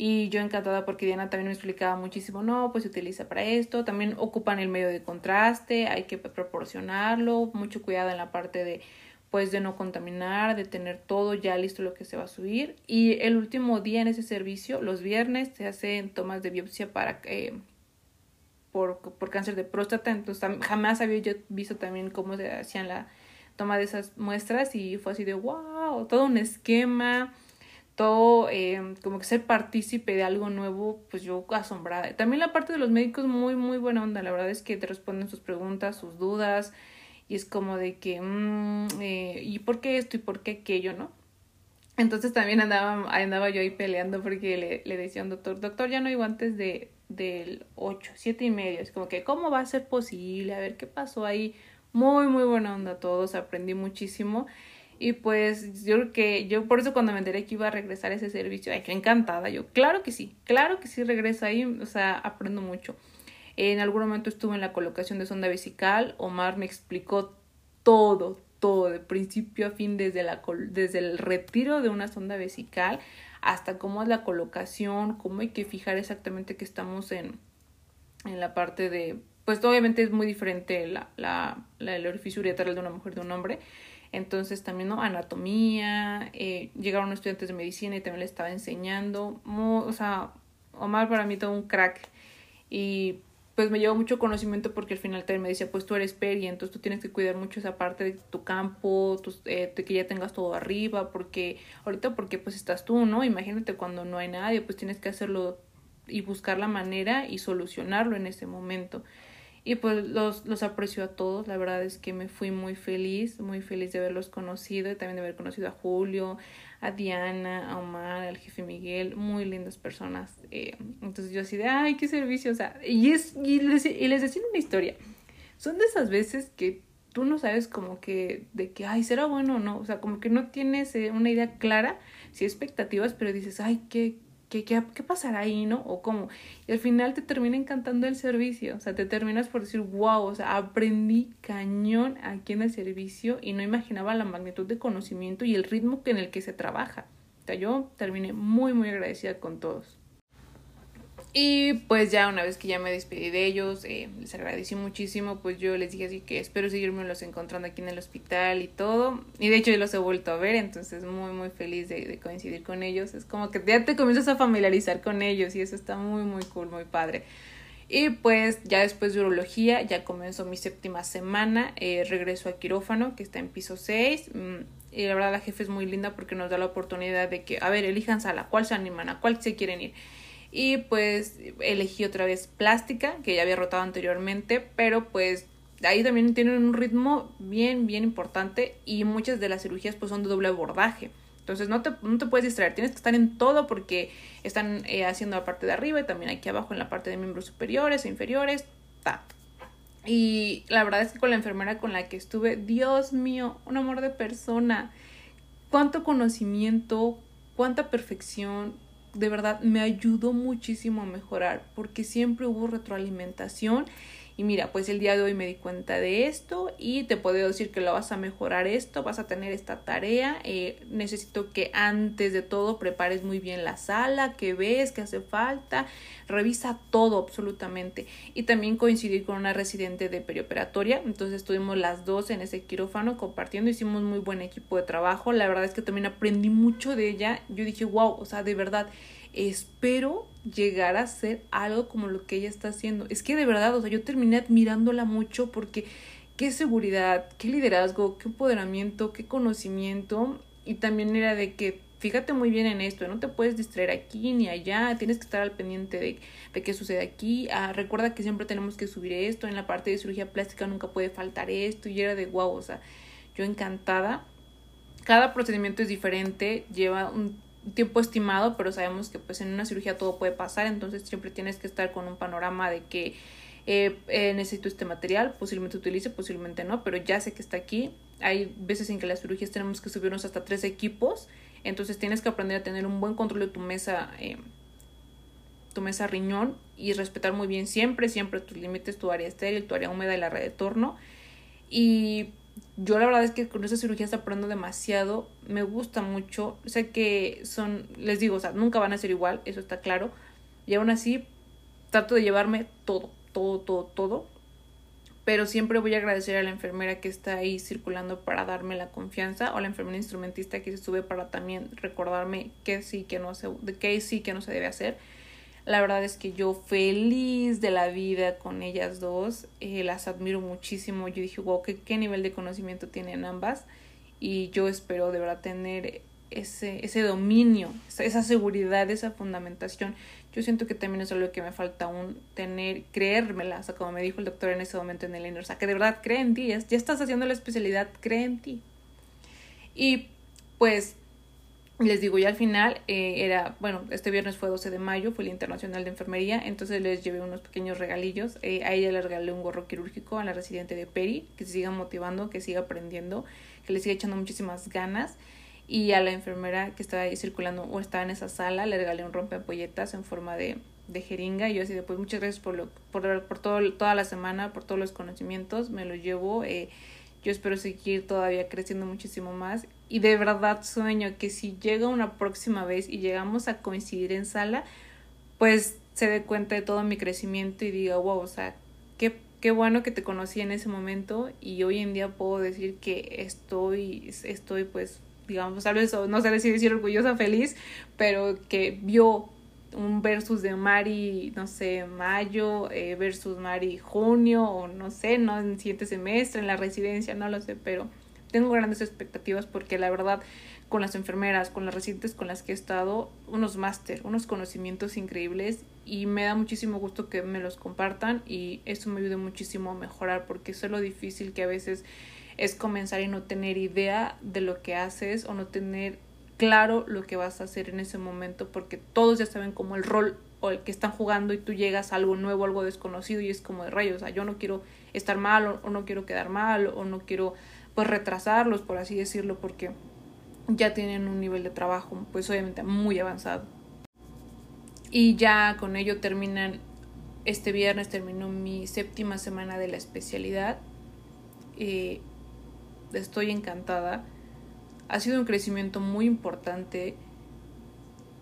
y yo encantada porque Diana también me explicaba muchísimo, no, pues se utiliza para esto, también ocupan el medio de contraste, hay que proporcionarlo, mucho cuidado en la parte de pues de no contaminar, de tener todo ya listo lo que se va a subir. Y el último día en ese servicio, los viernes, se hacen tomas de biopsia para eh, por, por cáncer de próstata. Entonces jamás había yo visto también cómo se hacían la toma de esas muestras y fue así de wow, todo un esquema todo eh, como que ser partícipe de algo nuevo, pues yo asombrada. También la parte de los médicos muy, muy buena onda. La verdad es que te responden sus preguntas, sus dudas. Y es como de que, mm, eh, ¿y por qué esto y por qué aquello, no? Entonces también andaba, andaba yo ahí peleando porque le, le decía a un doctor, doctor, ya no hay guantes de, del 8, 7 y medio. Es como que, ¿cómo va a ser posible? A ver qué pasó ahí. Muy, muy buena onda todos, aprendí muchísimo. Y pues yo creo que yo por eso cuando me enteré que iba a regresar ese servicio, ay, qué encantada. Yo, claro que sí, claro que sí regreso ahí, o sea, aprendo mucho. En algún momento estuve en la colocación de sonda vesical, Omar me explicó todo, todo, de principio a fin, desde, la, desde el retiro de una sonda vesical hasta cómo es la colocación, cómo hay que fijar exactamente que estamos en, en la parte de, pues obviamente es muy diferente la, la el orificio uretral de una mujer de un hombre, entonces también, ¿no? Anatomía, eh, llegaron estudiantes de medicina y también le estaba enseñando. o sea, Omar para mí todo un crack. Y pues me llevó mucho conocimiento porque al final también me decía, pues tú eres peri, entonces tú tienes que cuidar mucho esa parte de tu campo, eh, de que ya tengas todo arriba, porque ahorita porque pues estás tú, ¿no? Imagínate cuando no hay nadie, pues tienes que hacerlo y buscar la manera y solucionarlo en ese momento. Y pues los, los aprecio a todos, la verdad es que me fui muy feliz, muy feliz de haberlos conocido y también de haber conocido a Julio, a Diana, a Omar, al jefe Miguel, muy lindas personas. Eh, entonces yo así de, ay, qué servicio, o sea, y, es, y, les, y les decía una historia, son de esas veces que tú no sabes como que de que, ay, será bueno o no, o sea, como que no tienes eh, una idea clara, si expectativas, pero dices, ay, qué, ¿Qué, qué, qué pasará ahí, no? O cómo. Y al final te termina encantando el servicio. O sea, te terminas por decir, wow, o sea, aprendí cañón aquí en el servicio y no imaginaba la magnitud de conocimiento y el ritmo en el que se trabaja. O sea, yo terminé muy, muy agradecida con todos. Y pues ya una vez que ya me despedí de ellos, eh, les agradecí muchísimo, pues yo les dije así que espero seguirme los encontrando aquí en el hospital y todo. Y de hecho yo los he vuelto a ver, entonces muy muy feliz de, de coincidir con ellos. Es como que ya te comienzas a familiarizar con ellos y eso está muy muy cool, muy padre. Y pues ya después de urología, ya comenzó mi séptima semana, eh, regreso a quirófano, que está en piso 6. Mm, y la verdad la jefe es muy linda porque nos da la oportunidad de que, a ver, elijan sala, ¿cuál se animan? ¿A cuál se quieren ir? Y pues elegí otra vez plástica que ya había rotado anteriormente pero pues ahí también tienen un ritmo bien bien importante y muchas de las cirugías pues son de doble abordaje entonces no te, no te puedes distraer, tienes que estar en todo porque están eh, haciendo la parte de arriba y también aquí abajo en la parte de miembros superiores e inferiores. Ta. Y la verdad es que con la enfermera con la que estuve, Dios mío, un amor de persona. Cuánto conocimiento, cuánta perfección, de verdad me ayudó muchísimo a mejorar porque siempre hubo retroalimentación y mira, pues el día de hoy me di cuenta de esto y te puedo decir que lo vas a mejorar esto, vas a tener esta tarea. Eh, necesito que antes de todo prepares muy bien la sala, que ves, que hace falta. Revisa todo absolutamente. Y también coincidí con una residente de perioperatoria. Entonces estuvimos las dos en ese quirófano compartiendo. Hicimos muy buen equipo de trabajo. La verdad es que también aprendí mucho de ella. Yo dije, wow, o sea, de verdad espero llegar a ser algo como lo que ella está haciendo. Es que de verdad, o sea, yo terminé admirándola mucho porque qué seguridad, qué liderazgo, qué empoderamiento, qué conocimiento. Y también era de que fíjate muy bien en esto, no te puedes distraer aquí ni allá, tienes que estar al pendiente de, de qué sucede aquí. Ah, recuerda que siempre tenemos que subir esto, en la parte de cirugía plástica nunca puede faltar esto. Y era de wow, o sea, yo encantada. Cada procedimiento es diferente, lleva un tiempo estimado, pero sabemos que pues en una cirugía todo puede pasar, entonces siempre tienes que estar con un panorama de que eh, eh, necesito este material, posiblemente utilice, posiblemente no, pero ya sé que está aquí. Hay veces en que las cirugías tenemos que subirnos hasta tres equipos, entonces tienes que aprender a tener un buen control de tu mesa, eh, tu mesa riñón y respetar muy bien siempre, siempre tus límites, tu área estéril, tu área húmeda y la red de torno. Y yo la verdad es que con esa cirugía está aprendiendo demasiado, me gusta mucho, sé que son, les digo, o sea, nunca van a ser igual, eso está claro, y aún así trato de llevarme todo, todo, todo, todo. Pero siempre voy a agradecer a la enfermera que está ahí circulando para darme la confianza o a la enfermera instrumentista que se sube para también recordarme qué sí, que no de qué sí, que no se debe hacer. La verdad es que yo feliz de la vida con ellas dos, eh, las admiro muchísimo. Yo dije, wow, ¿qué, qué nivel de conocimiento tienen ambas. Y yo espero de verdad tener ese, ese dominio, esa seguridad, esa fundamentación yo siento que también es algo que me falta aún tener, creérmela, o sea, como me dijo el doctor en ese momento en el INER, o sea, que de verdad cree en ti, ya, estás haciendo la especialidad, cree en ti. Y pues les digo, ya al final eh, era, bueno, este viernes fue 12 de mayo, fue el Internacional de Enfermería, entonces les llevé unos pequeños regalillos. Eh, a ella le regalé un gorro quirúrgico a la residente de Peri, que se siga motivando, que siga aprendiendo, que le siga echando muchísimas ganas. Y a la enfermera que estaba ahí circulando o estaba en esa sala le regalé un rompeampolletas en forma de, de jeringa. Y yo así de pues muchas gracias por, lo, por, por todo, toda la semana, por todos los conocimientos, me lo llevo, eh, yo espero seguir todavía creciendo muchísimo más y de verdad sueño que si llega una próxima vez y llegamos a coincidir en sala, pues se dé cuenta de todo mi crecimiento y diga, wow, o sea, qué, qué bueno que te conocí en ese momento y hoy en día puedo decir que estoy, estoy pues digamos, tal vez no sé si decir orgullosa, feliz, pero que vio un versus de Mari, no sé, mayo eh, versus Mari junio o no sé, no en el siguiente semestre, en la residencia, no lo sé, pero tengo grandes expectativas porque la verdad con las enfermeras, con las residentes con las que he estado, unos máster, unos conocimientos increíbles y me da muchísimo gusto que me los compartan y eso me ayuda muchísimo a mejorar porque eso es lo difícil que a veces es comenzar y no tener idea de lo que haces o no tener claro lo que vas a hacer en ese momento porque todos ya saben como el rol o el que están jugando y tú llegas a algo nuevo, algo desconocido y es como de rayos, o sea, yo no quiero estar mal o, no quiero quedar mal o no quiero pues retrasarlos, por así decirlo, porque ya tienen un nivel de trabajo pues obviamente muy avanzado. Y ya con ello terminan, este viernes terminó mi séptima semana de la especialidad. Eh, estoy encantada. Ha sido un crecimiento muy importante.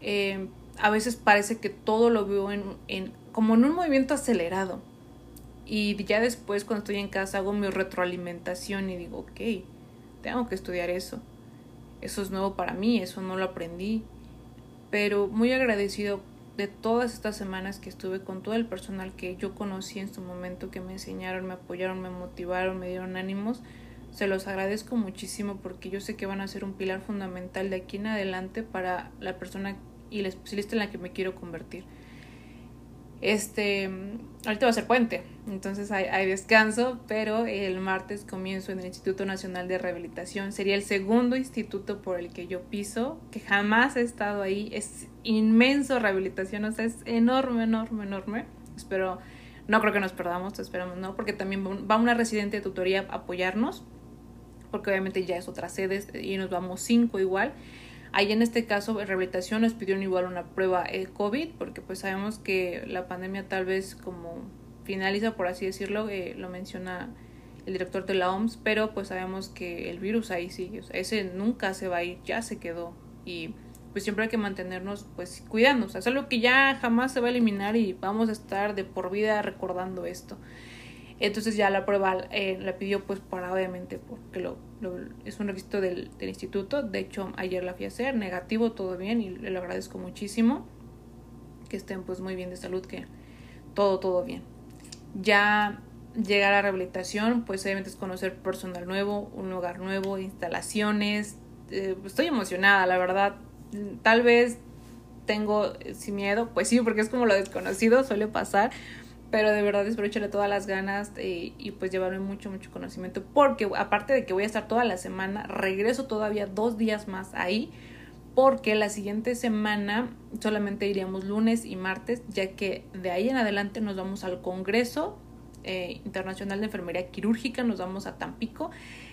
Eh, a veces parece que todo lo veo en, en, como en un movimiento acelerado. Y ya después cuando estoy en casa hago mi retroalimentación y digo, ok, tengo que estudiar eso. Eso es nuevo para mí, eso no lo aprendí. Pero muy agradecido de todas estas semanas que estuve con todo el personal que yo conocí en su momento, que me enseñaron, me apoyaron, me motivaron, me dieron ánimos se los agradezco muchísimo porque yo sé que van a ser un pilar fundamental de aquí en adelante para la persona y la especialista en la que me quiero convertir. Este, ahorita va a ser puente, entonces hay, hay, descanso, pero el martes comienzo en el Instituto Nacional de Rehabilitación. Sería el segundo instituto por el que yo piso, que jamás he estado ahí. Es inmenso rehabilitación, o sea, es enorme, enorme, enorme. Espero, no creo que nos perdamos, esperamos no, porque también va una residente de tutoría a apoyarnos porque obviamente ya es otra sede y nos vamos cinco igual. Ahí en este caso, rehabilitación nos pidieron igual una prueba eh, COVID, porque pues sabemos que la pandemia tal vez como finaliza, por así decirlo, eh, lo menciona el director de la OMS, pero pues sabemos que el virus ahí sigue, o sea, ese nunca se va a ir, ya se quedó y pues siempre hay que mantenernos pues cuidando, o sea, es algo que ya jamás se va a eliminar y vamos a estar de por vida recordando esto. Entonces ya la prueba eh, la pidió pues para obviamente porque lo, es un requisito del, del, instituto. De hecho ayer la fui a hacer, negativo, todo bien y le lo agradezco muchísimo. que estén pues muy bien de salud, que todo, todo bien. Ya llegar a rehabilitación, pues obviamente es conocer personal nuevo, un lugar nuevo, instalaciones. Eh, estoy emocionada, la verdad. Tal vez tengo eh, sin miedo, pues sí, porque es como lo desconocido, suele pasar, pero de verdad espero todas las ganas eh, y pues llevarme mucho, mucho conocimiento, porque aparte de que voy a estar toda la semana, regreso todavía dos días más ahí, porque la siguiente semana solamente iríamos lunes y martes, ya que de ahí en adelante nos vamos al Congreso eh, Internacional de Enfermería Quirúrgica, nos vamos a Tampico.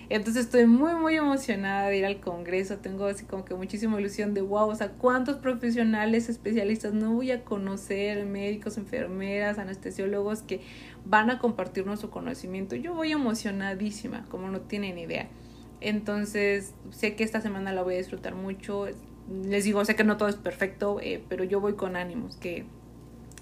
Entonces estoy muy, muy emocionada de ir al Congreso. Tengo así como que muchísima ilusión de wow, o sea, cuántos profesionales especialistas no voy a conocer, médicos, enfermeras, anestesiólogos que van a compartirnos su conocimiento. Yo voy emocionadísima, como no tienen idea. Entonces, sé que esta semana la voy a disfrutar mucho. Les digo, sé que no todo es perfecto, eh, pero yo voy con ánimos, que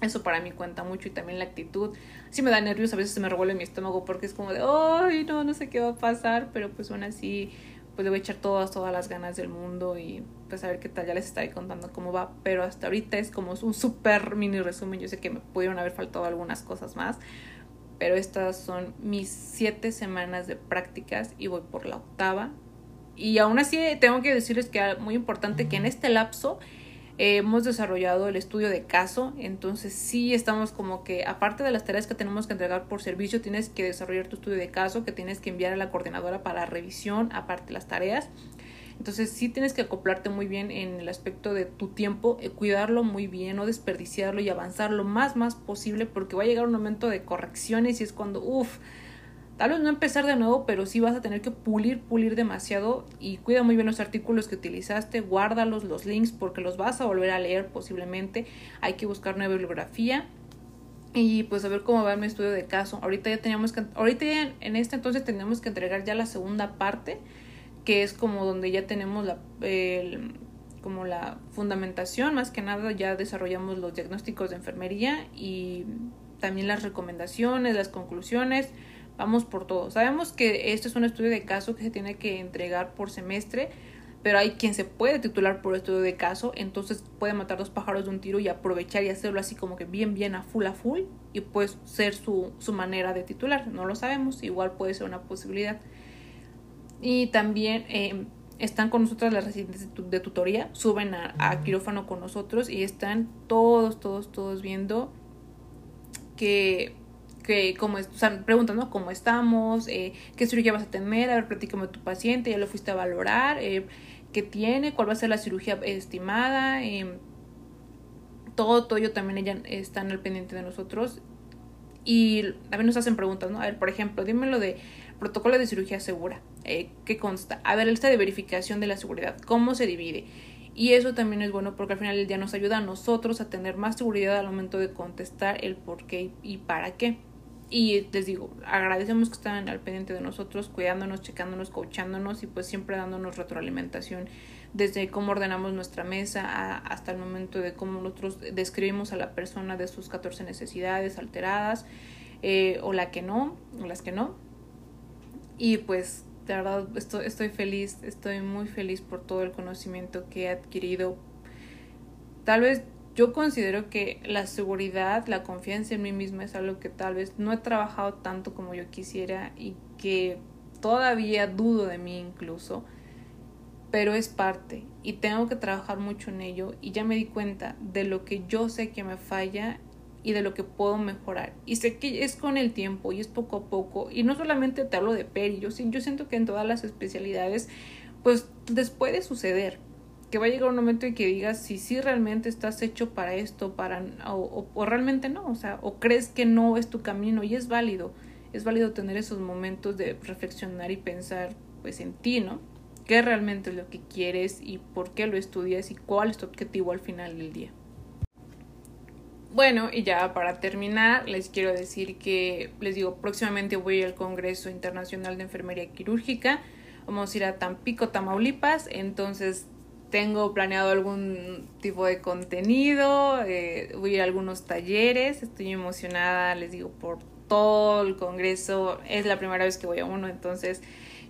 eso para mí cuenta mucho y también la actitud. Sí me da nervios, a veces se me revuelve mi estómago porque es como de, ay, no, no sé qué va a pasar, pero pues aún así, pues le voy a echar todas, todas las ganas del mundo y pues a ver qué tal, ya les estaré contando cómo va, pero hasta ahorita es como un súper mini resumen, yo sé que me pudieron haber faltado algunas cosas más, pero estas son mis siete semanas de prácticas y voy por la octava. Y aún así tengo que decirles que muy importante que en este lapso hemos desarrollado el estudio de caso, entonces sí estamos como que, aparte de las tareas que tenemos que entregar por servicio, tienes que desarrollar tu estudio de caso que tienes que enviar a la coordinadora para revisión, aparte de las tareas. Entonces sí tienes que acoplarte muy bien en el aspecto de tu tiempo, eh, cuidarlo muy bien, no desperdiciarlo y avanzar lo más más posible porque va a llegar un momento de correcciones y es cuando, uff, Tal vez no empezar de nuevo, pero sí vas a tener que pulir, pulir demasiado y cuida muy bien los artículos que utilizaste, guárdalos, los links, porque los vas a volver a leer posiblemente. Hay que buscar nueva bibliografía y pues a ver cómo va mi estudio de caso. Ahorita ya teníamos que, ahorita en este entonces tenemos que entregar ya la segunda parte, que es como donde ya tenemos la, como la fundamentación, más que nada ya desarrollamos los diagnósticos de enfermería y también las recomendaciones, las conclusiones vamos por todo. Sabemos que este es un estudio de caso que se tiene que entregar por semestre, pero hay quien se puede titular por estudio de caso, entonces puede matar dos pájaros de un tiro y aprovechar y hacerlo así como que bien, bien a full a full y pues ser su, su manera de titular. No lo sabemos, igual puede ser una posibilidad. Y también eh, están con nosotros las residentes de tutoría, suben a quirófano con nosotros y están todos, todos, todos viendo que que como están preguntando cómo estamos, eh, qué cirugía vas a tener, a ver, platícame de tu paciente, ya lo fuiste a valorar, eh, qué tiene, cuál va a ser la cirugía estimada, eh, todo, todo ello también ella están al pendiente de nosotros y a ver nos hacen preguntas, ¿no? A ver, por ejemplo, dímelo de protocolo de cirugía segura, eh, ¿qué consta? A ver, lista de verificación de la seguridad, ¿cómo se divide? Y eso también es bueno porque al final del día nos ayuda a nosotros a tener más seguridad al momento de contestar el por qué y para qué. Y les digo, agradecemos que están al pendiente de nosotros, cuidándonos, checándonos, coachándonos y pues siempre dándonos retroalimentación desde cómo ordenamos nuestra mesa hasta el momento de cómo nosotros describimos a la persona de sus 14 necesidades alteradas eh, o la que no, o las que no. Y pues de verdad estoy, estoy feliz, estoy muy feliz por todo el conocimiento que he adquirido. Tal vez yo considero que la seguridad, la confianza en mí misma es algo que tal vez no he trabajado tanto como yo quisiera y que todavía dudo de mí incluso, pero es parte y tengo que trabajar mucho en ello y ya me di cuenta de lo que yo sé que me falla y de lo que puedo mejorar. Y sé que es con el tiempo y es poco a poco. Y no solamente te hablo de peri, yo, yo siento que en todas las especialidades, pues les puede suceder que va a llegar un momento en que digas si sí realmente estás hecho para esto, para o, o, realmente no, o sea, o crees que no es tu camino y es válido, es válido tener esos momentos de reflexionar y pensar pues en ti, ¿no? ¿Qué realmente es lo que quieres y por qué lo estudias y cuál es tu objetivo al final del día? Bueno, y ya para terminar, les quiero decir que, les digo, próximamente voy al Congreso Internacional de Enfermería Quirúrgica. Vamos a ir a Tampico, Tamaulipas. Entonces, tengo planeado algún tipo de contenido, eh, voy a ir a algunos talleres, estoy emocionada, les digo, por todo el congreso, es la primera vez que voy a uno, entonces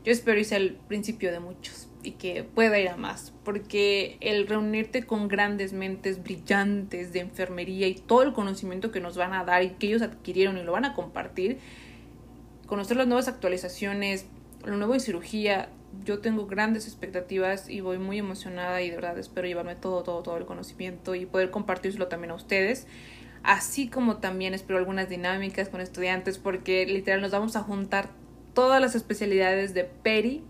yo espero sea el principio de muchos y que pueda ir a más, porque el reunirte con grandes mentes brillantes de enfermería y todo el conocimiento que nos van a dar y que ellos adquirieron y lo van a compartir, conocer las nuevas actualizaciones, lo nuevo en cirugía, yo tengo grandes expectativas y voy muy emocionada y de verdad espero llevarme todo, todo, todo el conocimiento y poder compartírselo también a ustedes. Así como también espero algunas dinámicas con estudiantes porque literal nos vamos a juntar todas las especialidades de Peri.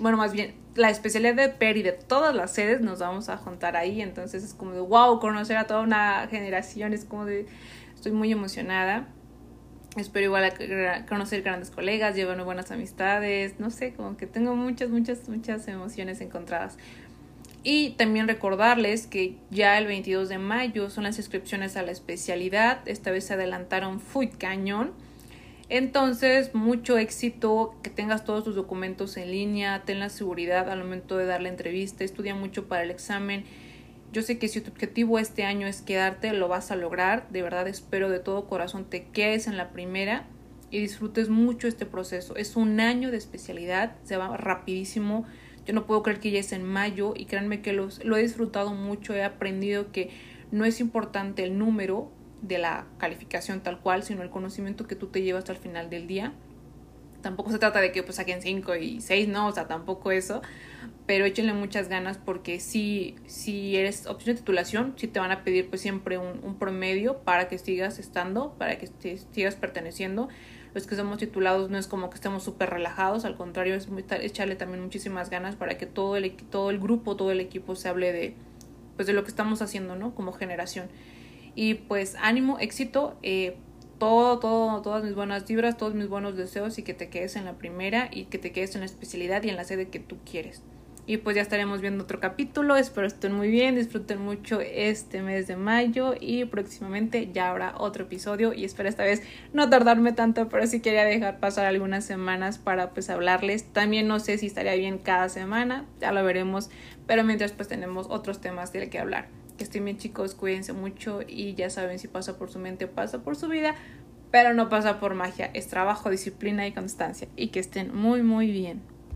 Bueno, más bien, la especialidad de Peri de todas las sedes nos vamos a juntar ahí. Entonces es como de wow, conocer a toda una generación. Es como de. Estoy muy emocionada. Espero igual conocer grandes colegas, llevarme buenas amistades. No sé, como que tengo muchas, muchas, muchas emociones encontradas. Y también recordarles que ya el 22 de mayo son las inscripciones a la especialidad. Esta vez se adelantaron Fui Cañón. Entonces, mucho éxito, que tengas todos tus documentos en línea, ten la seguridad al momento de dar la entrevista, estudia mucho para el examen. Yo sé que si tu objetivo este año es quedarte, lo vas a lograr. De verdad espero de todo corazón te quedes en la primera y disfrutes mucho este proceso. Es un año de especialidad, se va rapidísimo. Yo no puedo creer que ya es en mayo y créanme que los, lo he disfrutado mucho, he aprendido que no es importante el número, de la calificación tal cual, sino el conocimiento que tú te llevas el final del día. Tampoco se trata de que pues saquen 5 y 6, no, o sea, tampoco eso, pero échenle muchas ganas porque si, si eres opción de titulación, si te van a pedir pues siempre un, un promedio para que sigas estando, para que sigas perteneciendo. Los que somos titulados no es como que estemos súper relajados, al contrario, es echarle también muchísimas ganas para que todo el, todo el grupo, todo el equipo se hable de, pues, de lo que estamos haciendo, ¿no? Como generación. Y pues ánimo, éxito, eh, todo, todo, todas mis buenas vibras, todos mis buenos deseos y que te quedes en la primera y que te quedes en la especialidad y en la sede que tú quieres. Y pues ya estaremos viendo otro capítulo. Espero estén muy bien, disfruten mucho este mes de mayo y próximamente ya habrá otro episodio. Y espero esta vez no tardarme tanto, pero sí quería dejar pasar algunas semanas para pues hablarles. También no sé si estaría bien cada semana, ya lo veremos. Pero mientras pues tenemos otros temas de que hablar. Que estén bien chicos, cuídense mucho y ya saben si pasa por su mente pasa por su vida, pero no pasa por magia, es trabajo, disciplina y constancia y que estén muy muy bien.